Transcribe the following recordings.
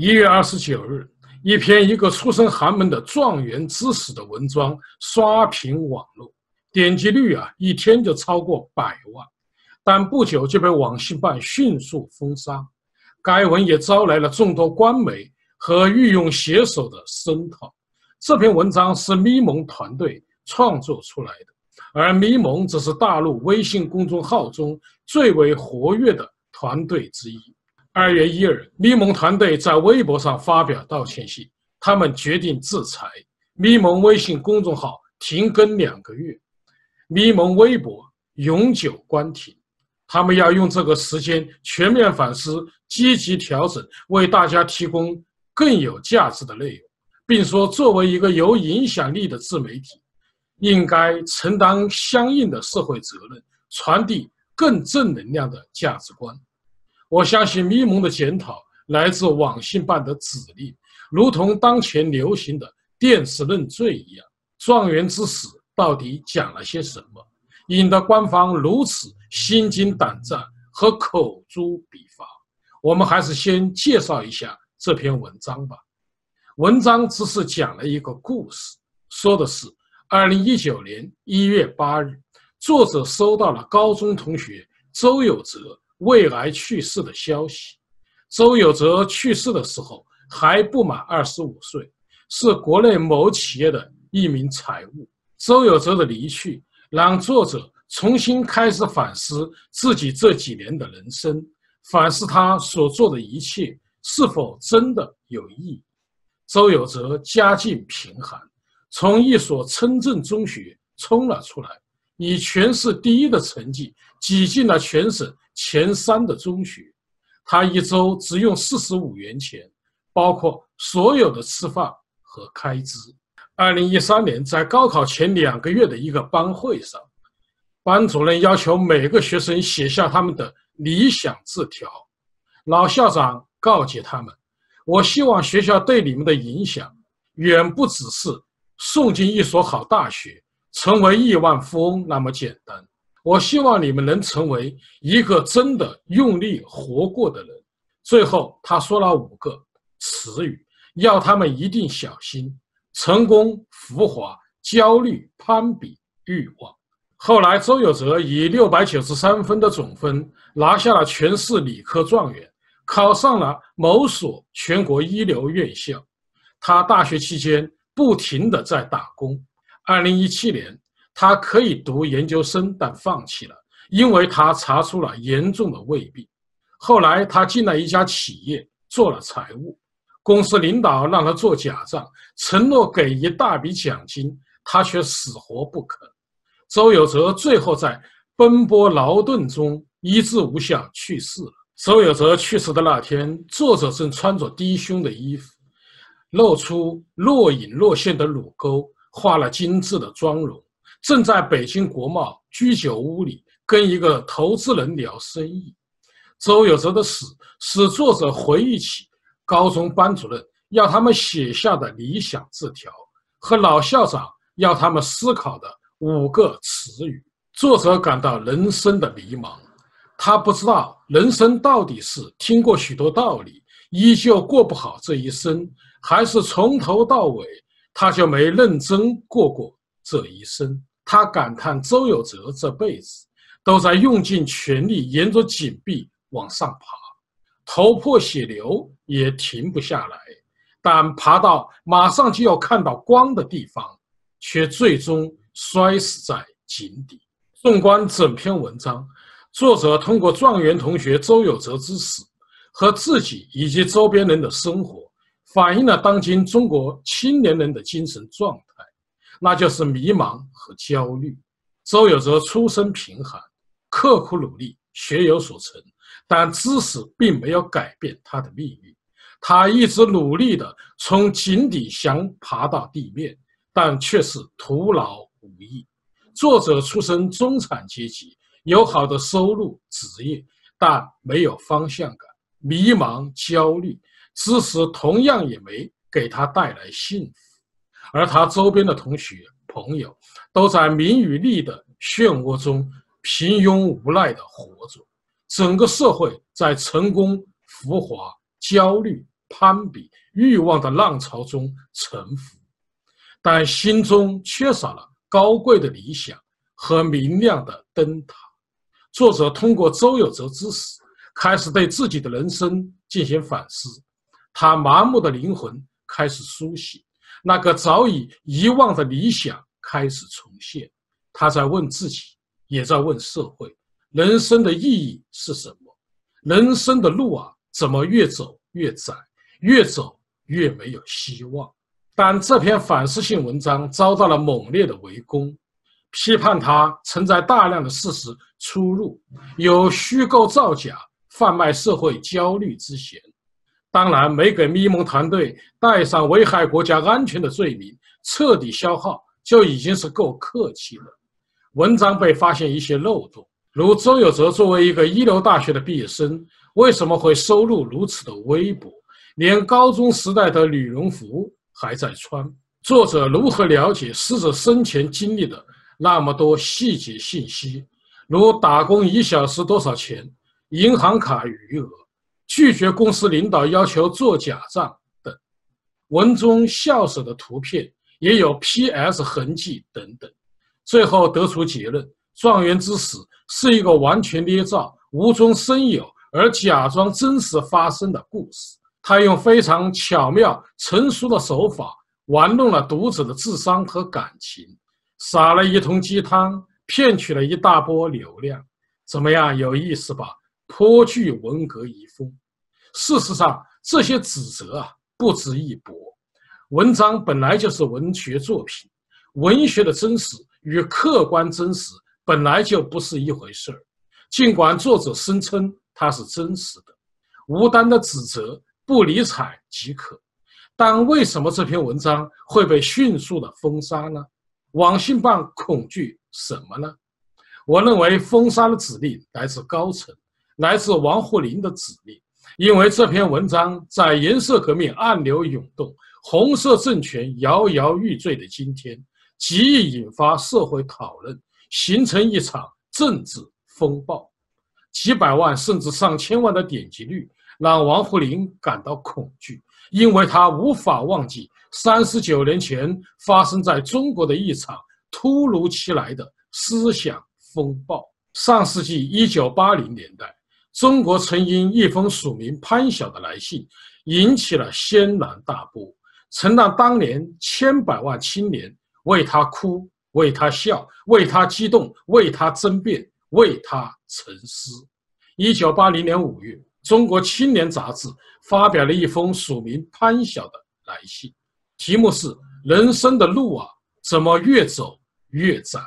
一月二十九日，一篇一个出身寒门的状元之死的文章刷屏网络，点击率啊，一天就超过百万，但不久就被网信办迅速封杀。该文也招来了众多官媒和御用写手的声讨。这篇文章是咪蒙团队创作出来的，而咪蒙则是大陆微信公众号中最为活跃的团队之一。二月一日，咪蒙团队在微博上发表道歉信，他们决定制裁咪蒙微信公众号，停更两个月，咪蒙微博永久关停。他们要用这个时间全面反思。积极调整，为大家提供更有价值的内容，并说，作为一个有影响力的自媒体，应该承担相应的社会责任，传递更正能量的价值观。我相信咪蒙的检讨来自网信办的指令，如同当前流行的电视认罪一样。状元之死到底讲了些什么，引得官方如此心惊胆战和口诛笔伐？我们还是先介绍一下这篇文章吧。文章只是讲了一个故事，说的是二零一九年一月八日，作者收到了高中同学周有泽未来去世的消息。周有泽去世的时候还不满二十五岁，是国内某企业的一名财务。周有泽的离去，让作者重新开始反思自己这几年的人生。反思他所做的一切是否真的有意义。周有泽家境贫寒，从一所村镇中学冲了出来，以全市第一的成绩挤进了全省前三的中学。他一周只用四十五元钱，包括所有的吃饭和开支。二零一三年，在高考前两个月的一个班会上，班主任要求每个学生写下他们的。理想字条，老校长告诫他们：“我希望学校对你们的影响，远不只是送进一所好大学、成为亿万富翁那么简单。我希望你们能成为一个真的用力活过的人。”最后，他说了五个词语，要他们一定小心：成功、浮华、焦虑、攀比、欲望。后来，周有泽以六百九十三分的总分拿下了全市理科状元，考上了某所全国一流院校。他大学期间不停地在打工。二零一七年，他可以读研究生，但放弃了，因为他查出了严重的胃病。后来，他进了一家企业做了财务，公司领导让他做假账，承诺给一大笔奖金，他却死活不肯。周有泽最后在奔波劳顿中医治无效去世了。周有泽去世的那天，作者正穿着低胸的衣服，露出若隐若现的乳沟，化了精致的妆容，正在北京国贸居酒屋里跟一个投资人聊生意。周有哲的死使作者回忆起高中班主任要他们写下的理想字条，和老校长要他们思考的。五个词语，作者感到人生的迷茫。他不知道人生到底是听过许多道理，依旧过不好这一生，还是从头到尾他就没认真过过这一生。他感叹周有泽这辈子都在用尽全力，沿着井壁往上爬，头破血流也停不下来。但爬到马上就要看到光的地方，却最终。摔死在井底。纵观整篇文章，作者通过状元同学周有泽之死和自己以及周边人的生活，反映了当今中国青年人的精神状态，那就是迷茫和焦虑。周有泽出身贫寒，刻苦努力，学有所成，但知识并没有改变他的命运。他一直努力地从井底想爬到地面，但却是徒劳。无益。作者出身中产阶级，有好的收入、职业，但没有方向感，迷茫、焦虑。知识同样也没给他带来幸福，而他周边的同学、朋友都在名与利的漩涡中平庸无奈地活着。整个社会在成功、浮华、焦虑、攀比、欲望的浪潮中沉浮，但心中缺少了高贵的理想和明亮的灯塔。作者通过周有哲之死，开始对自己的人生进行反思，他麻木的灵魂开始苏醒，那个早已遗忘的理想开始重现。他在问自己，也在问社会：人生的意义是什么？人生的路啊，怎么越走越窄，越走越没有希望？但这篇反思性文章遭到了猛烈的围攻，批判他承载大量的事实出入，有虚构造假、贩卖社会焦虑之嫌。当然，没给咪蒙团队带上危害国家安全的罪名，彻底消耗就已经是够客气了。文章被发现一些漏洞，如周有泽作为一个一流大学的毕业生，为什么会收入如此的微薄？连高中时代的羽绒服还在穿。作者如何了解死者生前经历的那么多细节信息？如打工一小时多少钱、银行卡余额、拒绝公司领导要求做假账等。文中笑死的图片也有 PS 痕迹等等。最后得出结论：状元之死是一个完全捏造、无中生有而假装真实发生的故事。他用非常巧妙、成熟的手法玩弄了读者的智商和感情，撒了一通鸡汤，骗取了一大波流量。怎么样，有意思吧？颇具文革遗风。事实上，这些指责啊，不值一驳。文章本来就是文学作品，文学的真实。与客观真实本来就不是一回事儿，尽管作者声称它是真实的，无端的指责不理睬即可。但为什么这篇文章会被迅速的封杀呢？网信办恐惧什么呢？我认为封杀的指令来自高层，来自王沪宁的指令，因为这篇文章在颜色革命暗流涌动、红色政权摇摇欲坠的今天。极易引发社会讨论，形成一场政治风暴。几百万甚至上千万的点击率让王沪宁感到恐惧，因为他无法忘记三十九年前发生在中国的一场突如其来的思想风暴。上世纪一九八零年代，中国曾因一封署名潘晓的来信引起了轩然大波，曾让当年千百万青年。为他哭，为他笑，为他激动，为他争辩，为他沉思。一九八零年五月，《中国青年》杂志发表了一封署名潘晓的来信，题目是《人生的路啊，怎么越走越窄》。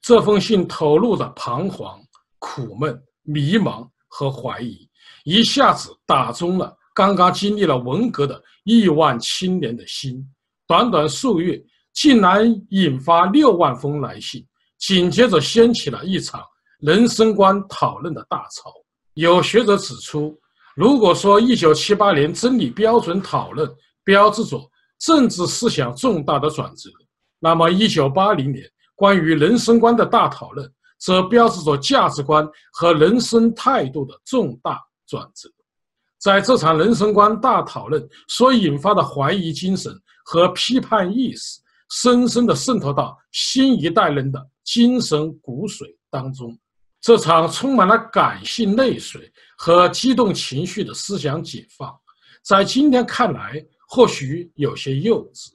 这封信透露着彷徨、苦闷、迷茫和怀疑，一下子打中了刚刚经历了文革的亿万青年的心。短短数月。竟然引发六万封来信，紧接着掀起了一场人生观讨论的大潮。有学者指出，如果说1978年真理标准讨论标志着政治思想重大的转折，那么1980年关于人生观的大讨论则标志着价值观和人生态度的重大转折。在这场人生观大讨论所引发的怀疑精神和批判意识。深深地渗透到新一代人的精神骨髓当中。这场充满了感性泪水和激动情绪的思想解放，在今天看来或许有些幼稚，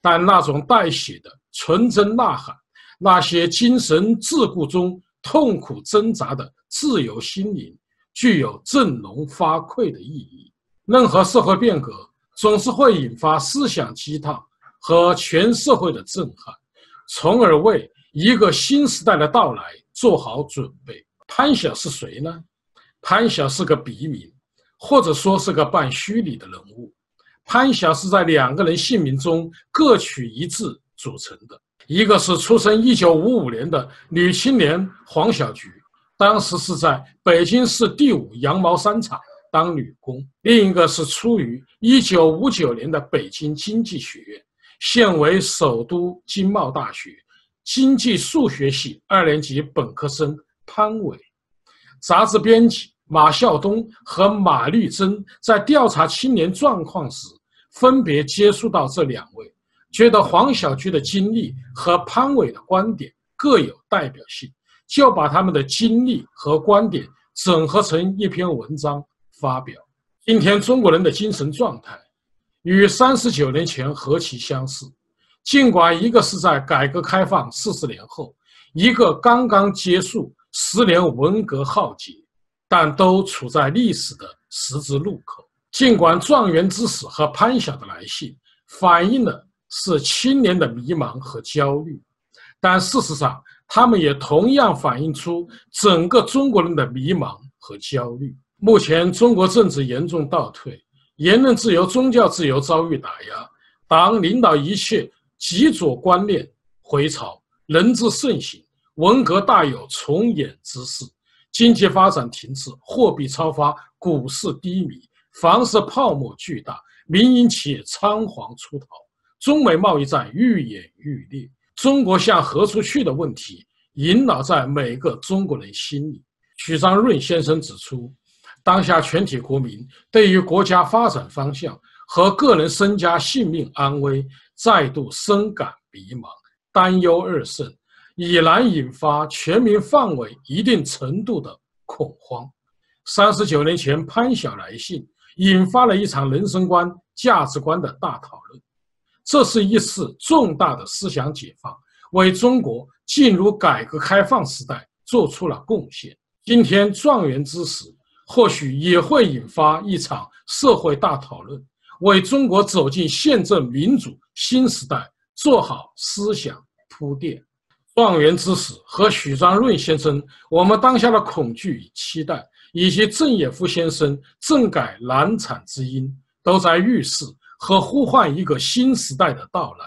但那种带血的纯真呐喊，那些精神桎梏中痛苦挣扎的自由心灵，具有振聋发聩的意义。任何社会变革总是会引发思想激荡。和全社会的震撼，从而为一个新时代的到来做好准备。潘晓是谁呢？潘晓是个笔名，或者说是个半虚拟的人物。潘晓是在两个人姓名中各取一字组成的，一个是出生一九五五年的女青年黄小菊，当时是在北京市第五羊毛衫厂当女工；另一个是出于一九五九年的北京经济学院。现为首都经贸大学经济数学系二年级本科生潘伟，杂志编辑马孝东和马丽珍在调查青年状况时，分别接触到这两位，觉得黄小驹的经历和潘伟的观点各有代表性，就把他们的经历和观点整合成一篇文章发表。今天中国人的精神状态与三十九年前何其相似，尽管一个是在改革开放四十年后，一个刚刚结束十年文革浩劫，但都处在历史的十字路口。尽管状元之死和潘晓的来信反映了是青年的迷茫和焦虑，但事实上，他们也同样反映出整个中国人的迷茫和焦虑。目前，中国政治严重倒退，言论自由、宗教自由遭遇打压，党领导一切极左观念回潮，人之盛行，文革大有重演之势，经济发展停滞，货币超发，股市低迷，房市泡沫巨大，民营企业仓皇出逃，中美贸易战愈演愈烈，中国向何处去的问题萦绕在每个中国人心里。许章润先生指出。当下全体国民对于国家发展方向和个人身家性命安危再度深感迷茫、担忧二甚，已然引发全民范围一定程度的恐慌。三十九年前潘晓来信，引发了一场人生观、价值观的大讨论。这是一次重大的思想解放，为中国进入改革开放时代做出了贡献。今天状元之死。或许也会引发一场社会大讨论，为中国走进宪政民主新时代做好思想铺垫。状元之死和许章润先生，我们当下的恐惧与期待，以及郑也夫先生政改难产之因，都在预示和呼唤一个新时代的到来。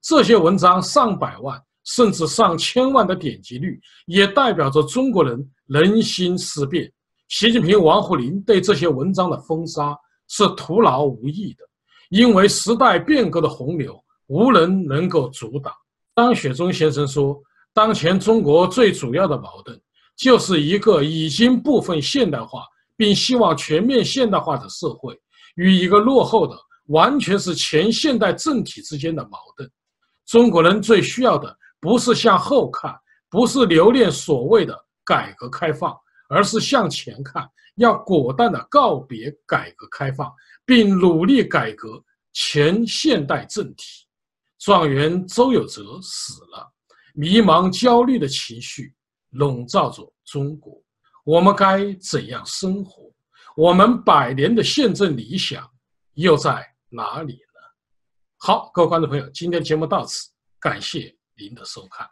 这些文章上百万甚至上千万的点击率，也代表着中国人人心思变。习近平、王沪宁对这些文章的封杀是徒劳无益的，因为时代变革的洪流无人能够阻挡。张雪忠先生说：“当前中国最主要的矛盾，就是一个已经部分现代化并希望全面现代化的社会，与一个落后的完全是前现代政体之间的矛盾。中国人最需要的不是向后看，不是留恋所谓的改革开放。”而是向前看，要果断地告别改革开放，并努力改革前现代政体。状元周有泽死了，迷茫焦虑的情绪笼罩着中国。我们该怎样生活？我们百年的宪政理想又在哪里呢？好，各位观众朋友，今天节目到此，感谢您的收看。